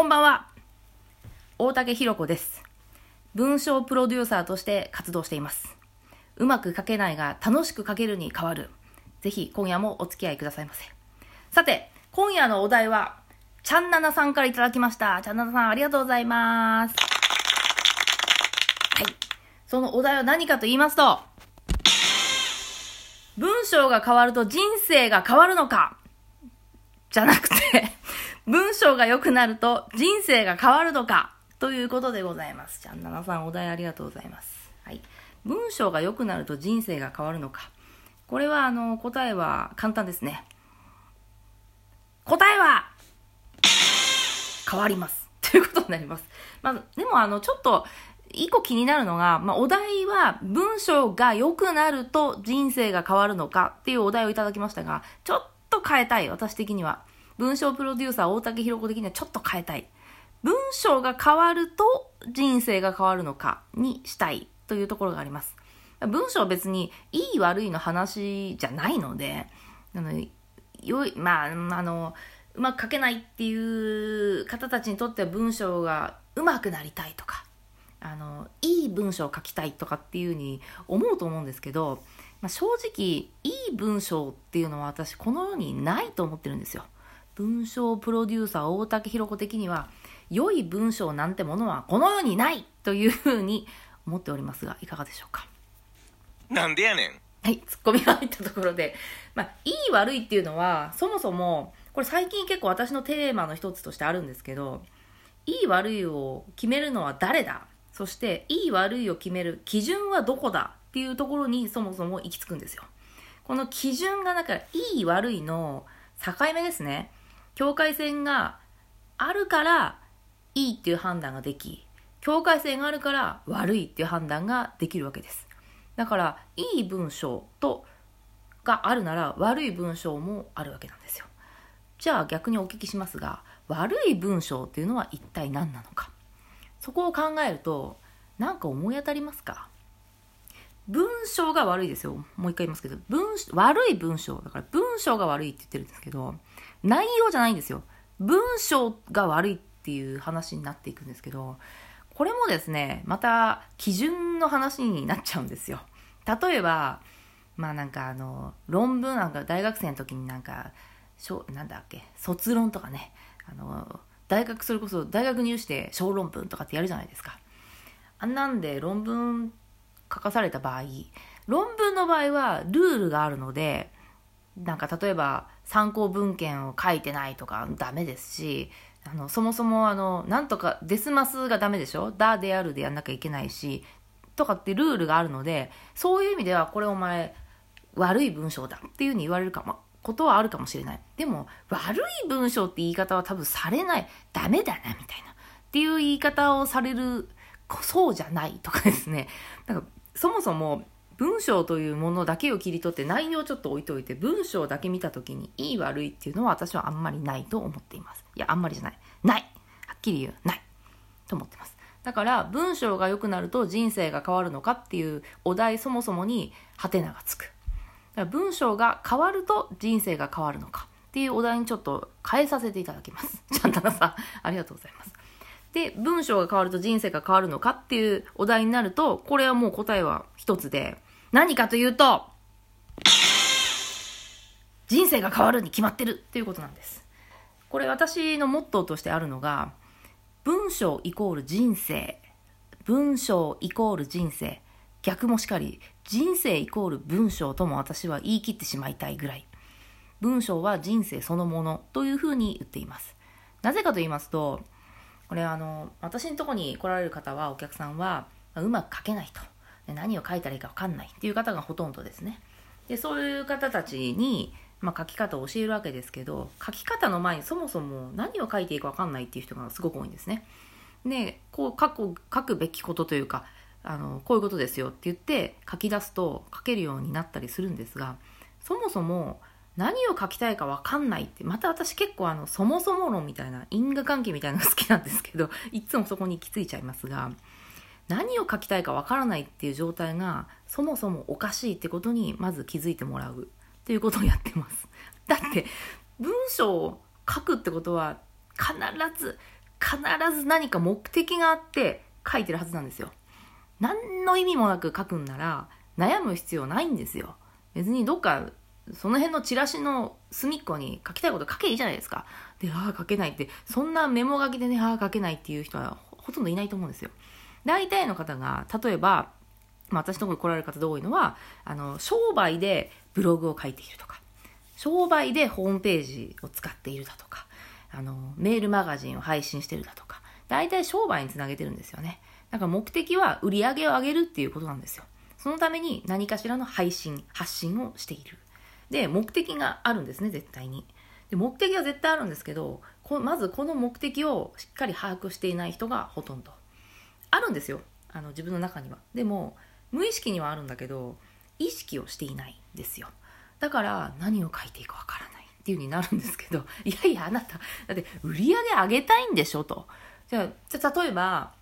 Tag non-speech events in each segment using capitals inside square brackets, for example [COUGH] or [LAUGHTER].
こんばんは。大竹ひろ子です。文章プロデューサーとして活動しています。うまく書けないが楽しく書けるに変わる。ぜひ今夜もお付き合いくださいませ。さて、今夜のお題は、ちゃんななさんからいただきました。ちゃんななさんありがとうございます。はい。そのお題は何かと言いますと、文章が変わると人生が変わるのかじゃなく、文章が良くなると人生が変わるのかということでございます。ちゃんななさんお題ありがとうございます。はい。文章が良くなると人生が変わるのか。これはあの答えは簡単ですね。答えは変わります。[LAUGHS] ということになります。まあ、でもあのちょっと一個気になるのが、まあ、お題は文章が良くなると人生が変わるのかっていうお題をいただきましたが、ちょっと変えたい、私的には。文章プロデューサー大竹ひろ子的にはちょっと変えたい。文章が変わると人生が変わるのかにしたいというところがあります。文章は別にいい悪いの話じゃないので、あのよい、まあ、あの、うまく書けないっていう方たちにとっては文章がうまくなりたいとか、あの、いい文章を書きたいとかっていうふうに思うと思うんですけど、まあ、正直、いい文章っていうのは私この世にないと思ってるんですよ。文章プロデューサー大竹ひろ子的には、良い文章なんてものはこの世にないというふうに思っておりますが、いかがでしょうか。なんでやねん？はい、ツッコミが入ったところで、まあ、いい悪いっていうのは、そもそも、これ最近結構私のテーマの一つとしてあるんですけど、いい悪いを決めるのは誰だ？そして、いい悪いを決める基準はどこだ？っていうところにそもそも行き着くんですよ。この基準がだから、いい悪いの境目ですね。境界線があるから、いいっていう判断ができ、境界線があるから悪いっていう判断ができるわけです。だから、いい文章と、があるなら悪い文章もあるわけなんですよ。じゃあ逆にお聞きしますが、悪い文章っていうのは一体何なのか。そこを考えると、なんか思い当たりますか？文章が悪いですよ。もう一回言いますけど、文、悪い文章。だから文章が悪いって言ってるんですけど、内容じゃないんですよ。文章が悪いっていう話になっていくんですけど、これもですね、また基準の話になっちゃうんですよ。例えば、まあなんかあの、論文なんか大学生の時になんか、しょなんだっけ、卒論とかね、あの、大学それこそ大学入試で小論文とかってやるじゃないですか。あんなんで論文書かされた場合、論文の場合はルールがあるので、なんか例えば参考文献を書いてないとかダメですし、あの、そもそもあの、なんとか、デスマスがダメでしょ？だであるでやんなきゃいけないし、とかってルールがあるので、そういう意味ではこれお前悪い文章だっていうふうに言われるかも、ことはあるかもしれない。でも、悪い文章って言い方は多分されない。ダメだな、みたいな。っていう言い方をされる、そうじゃないとかですね。なんか、そもそも文章というものだけを切り取って内容をちょっと置いといて文章だけ見た時にいい悪いっていうのは私はあんまりないと思っています。いや、あんまりじゃない。ない。はっきり言う。ない。と思ってます。だから文章が良くなると人生が変わるのかっていうお題そもそもにハテナがつく。文章が変わると人生が変わるのかっていうお題にちょっと変えさせていただきます。[LAUGHS] ちゃんたなさん、ありがとうございます。で、文章が変わると人生が変わるのかっていうお題になると、これはもう答えは一つで、何かというと、人生が変わるに決まってるっていうことなんです。これ私のモットーとしてあるのが、文章イコール人生、文章イコール人生、逆もしかり、人生イコール文章とも私は言い切ってしまいたいぐらい。文章は人生そのものというふうに言っています。なぜかと言いますと、これあの、私のとこに来られる方は、お客さんは、うまく書けないと。で何を書いたらいいか分かんないっていう方がほとんどですね。で、そういう方たちに、まあ、書き方を教えるわけですけど、書き方の前にそもそも何を書いていいか分かんないっていう人がすごく多いんですね。で、こう書く、書くべきことというか、あの、こういうことですよって言って書き出すと書けるようになったりするんですが、そもそも何を書きたいか分かんないって、また私結構あの、そもそも論みたいな、因果関係みたいなのが好きなんですけど、[LAUGHS] いつもそこに行き着いちゃいますが、何を書きたいか分からないっていう状態が、そもそもおかしいってことにまず気づいてもらうっていうことをやってます。だって、文章を書くってことは、必ず必ず何か目的があって書いてるはずなんですよ。何の意味もなく書くんなら悩む必要ないんですよ。別にどっかその辺のチラシの隅っこに書きたいこと書けいいじゃないですか。で、ああ書けないって、そんなメモ書きでね、ああ書けないっていう人はほとんどいないと思うんですよ。大体の方が、例えば、まあ、私のところに来られる方で多いのは、あの、商売でブログを書いているとか、商売でホームページを使っているだとか、あの、メールマガジンを配信してるだとか、大体商売につなげてるんですよね。だから目的は売り上げを上げるっていうことなんですよ。そのために何かしらの配信、発信をしている。で、目的があるんですね、絶対に。で目的は絶対あるんですけどこまずこの目的をしっかり把握していない人がほとんど。あるんですよあの自分の中には。でも無意識にはあるんだけど意識をしていないんですよ。だから何を書いていいかわからない。っていう風になるんですけど [LAUGHS] いやいやあなただって売り上げ上げたいんでしょと。じゃあじゃ例えば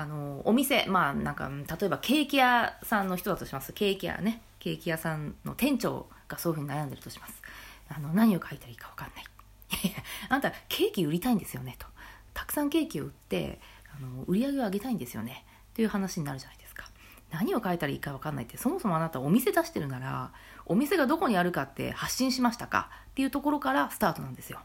あのお店まあなんか例えばケーキ屋さんの人だとします。ケーキ屋ね。ケーキ屋さんの店長がそういうふうに悩んでるとします。あの何を書いたらいいか分かんない。あなたケーキ売りたいんですよねと。たくさんケーキを売ってあの売り上げを上げたいんですよね。っていう話になるじゃないですか。何を書いたらいいか分かんないってそもそもあなたお店出してるならお店がどこにあるかって発信しましたか？っていうところからスタートなんですよ。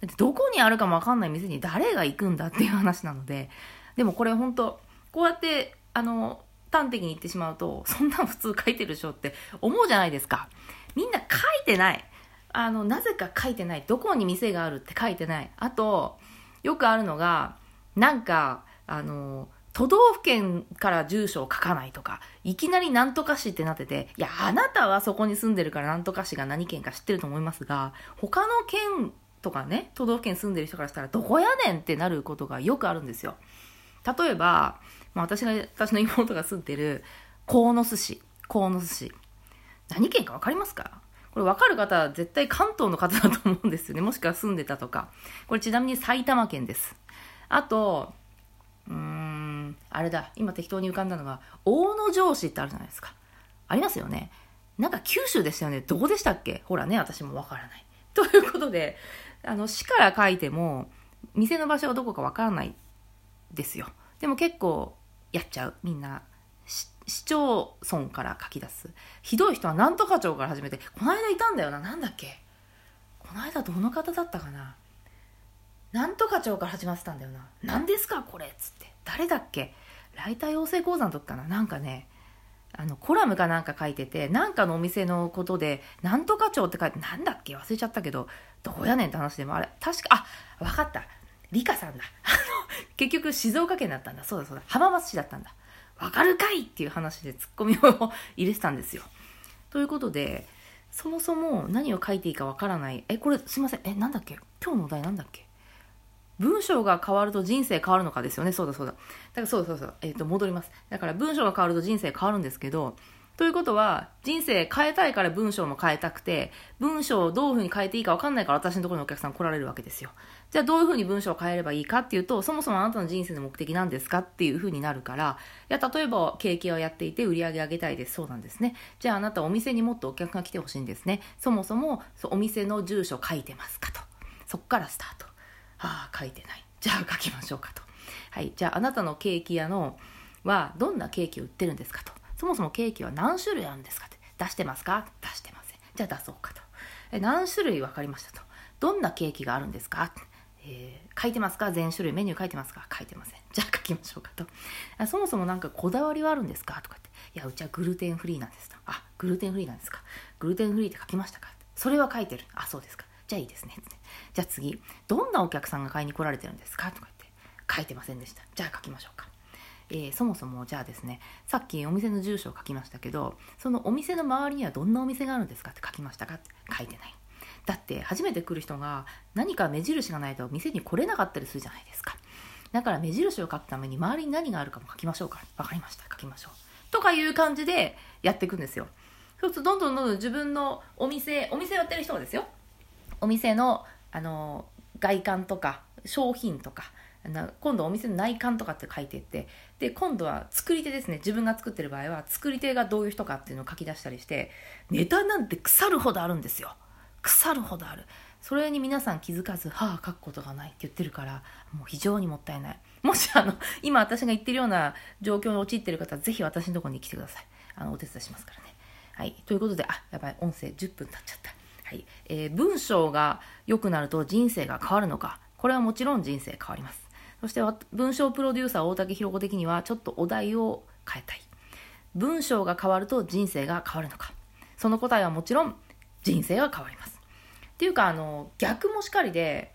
だってどこにあるかも分かんない店に誰が行くんだっていう話なのででもこれ本当こうやってあの端的に言ってしまうとそんなの普通書いてるでしょって思うじゃないですかみんな書いてないあの、なぜか書いてない。どこに店があるって書いてない。あと、よくあるのが、なんか、あの、都道府県から住所を書かないとか、いきなりなんとか市ってなってて、いや、あなたはそこに住んでるからなんとか市が何県か知ってると思いますが、他の県とかね、都道府県住んでる人からしたら、どこやねんってなることがよくあるんですよ。例えば、まあ、私が、私の妹が住んでる、鴻巣市、鴻巣市。何県かわかりますか？これ分かる方は絶対関東の方だと思うんですよね。もしくは住んでたとか。これちなみに埼玉県です。あと、うーん、あれだ。今適当に浮かんだのが、大野城市ってあるじゃないですか。ありますよね。なんか九州でしたよね。どこでしたっけ？ほらね、私もわからない。ということで、あの、市から書いても、店の場所がどこかわからないですよ。でも結構やっちゃう。みんな市町村から書き出す。ひどい人はなんとか町から始めて、この間いたんだよな、なんだっけ？この間どの方だったかな？なんとか町から始まってたんだよな。何ですかこれっつって。誰だっけ？ライター養成講座の時かな？なんかね、あの、コラムかなんか書いてて、なんかのお店のことで、なんとか町って書いて、なんだっけ？忘れちゃったけど、どこやねんって話でもあれ、確か、あ、わかった。リカさんだ。結局静岡県だったんだ。そうだそうだ。浜松市だったんだ。わかるかいっていう話でツッコミを入れてたんですよ。ということで、そもそも何を書いていいかわからない。え、これすいません。え、なんだっけ？今日のお題なんだっけ？文章が変わると人生変わるのかですよね。そうだそうだ。だからそうそうそう。えっ、ー、と、戻ります。だから文章が変わると人生変わるんですけど、ということは、人生変えたいから文章も変えたくて、文章をどういうふうに変えていいか分かんないから私のところにお客さん来られるわけですよ。じゃあどういうふうに文章を変えればいいかっていうと、そもそもあなたの人生の目的なんですかっていうふうになるから、いや、例えばケーキをやっていて売り上げ上げたいです。そうなんですね。じゃああなたお店にもっとお客が来てほしいんですね。そもそもお店の住所書いてますかと。そこからスタート。ああ、書いてない。じゃあ書きましょうかと。はい。じゃああなたのケーキ屋のはどんなケーキを売ってるんですかと。そもそもケーキは何種類あるんですか？って出してますか？出してません。じゃあ出そうかと。え何種類分かりましたと？どんなケーキがあるんですか？えー、書いてますか？全種類メニュー書いてますか？書いてません。じゃあ書きましょうかと。あそもそも何かこだわりはあるんですか？とかって。いやうちはグルテンフリーなんですと。あグルテンフリーなんですか？グルテンフリーって書きましたか？それは書いてる。あそうですか。じゃあいいですね。じゃあ次。どんなお客さんが買いに来られてるんですか？とか言って。書いてませんでした。じゃあ書きましょうか。えー、そもそもじゃあですねさっきお店の住所を書きましたけどそのお店の周りにはどんなお店があるんですかって書きましたか？って書いてない。だって初めて来る人が何か目印がないと店に来れなかったりするじゃないですか。だから目印を書くために周りに何があるかも書きましょうか。分かりました。書きましょう。とかいう感じでやっていくんですよ。そうするとどんどんどんどん自分のお店お店やってる人はですよ。お店のあの外観とか商品とかな今度お店の内観とかって書いてってで今度は作り手ですね自分が作ってる場合は作り手がどういう人かっていうのを書き出したりしてネタなんて腐るほどあるんですよ腐るほどあるそれに皆さん気づかず、はあ、書くことがないって言ってるから、もう非常にもったいない。もしあの、今私が言ってるような状況に陥ってる方は、ぜひ私のところに来てください。あの、お手伝いしますからね。はい。ということで、あ、やばい、音声10分経っちゃった。はい。えー、文章が良くなると人生が変わるのか。これはもちろん人生変わります。そして、文章プロデューサー大竹ひろ子的には、ちょっとお題を変えたい。文章が変わると人生が変わるのか。その答えはもちろん人生が変わります。っていうか、あの、逆もしかりで、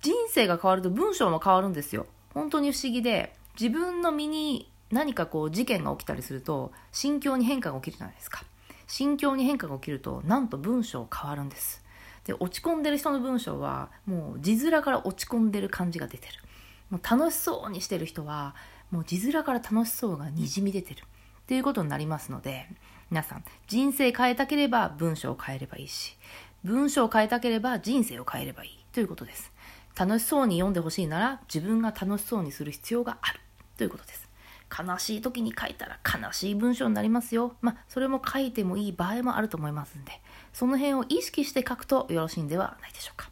人生が変わると文章も変わるんですよ。本当に不思議で、自分の身に何かこう事件が起きたりすると、心境に変化が起きるじゃないですか。心境に変化が起きると、なんと文章変わるんです。で、落ち込んでる人の文章は、もう字面から落ち込んでる感じが出てる。もう楽しそうにしてる人は、もう字面から楽しそうがにじみ出てる。っていうことになりますので、皆さん、人生変えたければ文章を変えればいいし、文章を変えたければ人生を変えればいいということです。楽しそうに読んでほしいなら自分が楽しそうにする必要があるということです。悲しい時に書いたら悲しい文章になりますよ。まあ、それも書いてもいい場合もあると思いますんで、その辺を意識して書くとよろしいんではないでしょうか。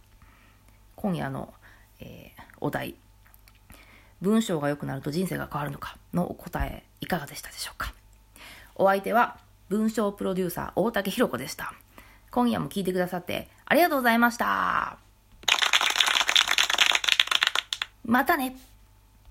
今夜の、えー、お題、文章が良くなると人生が変わるのかのお答え、いかがでしたでしょうか？お相手は文章プロデューサー大竹ひろ子でした。今夜も聞いてくださってありがとうございました。またね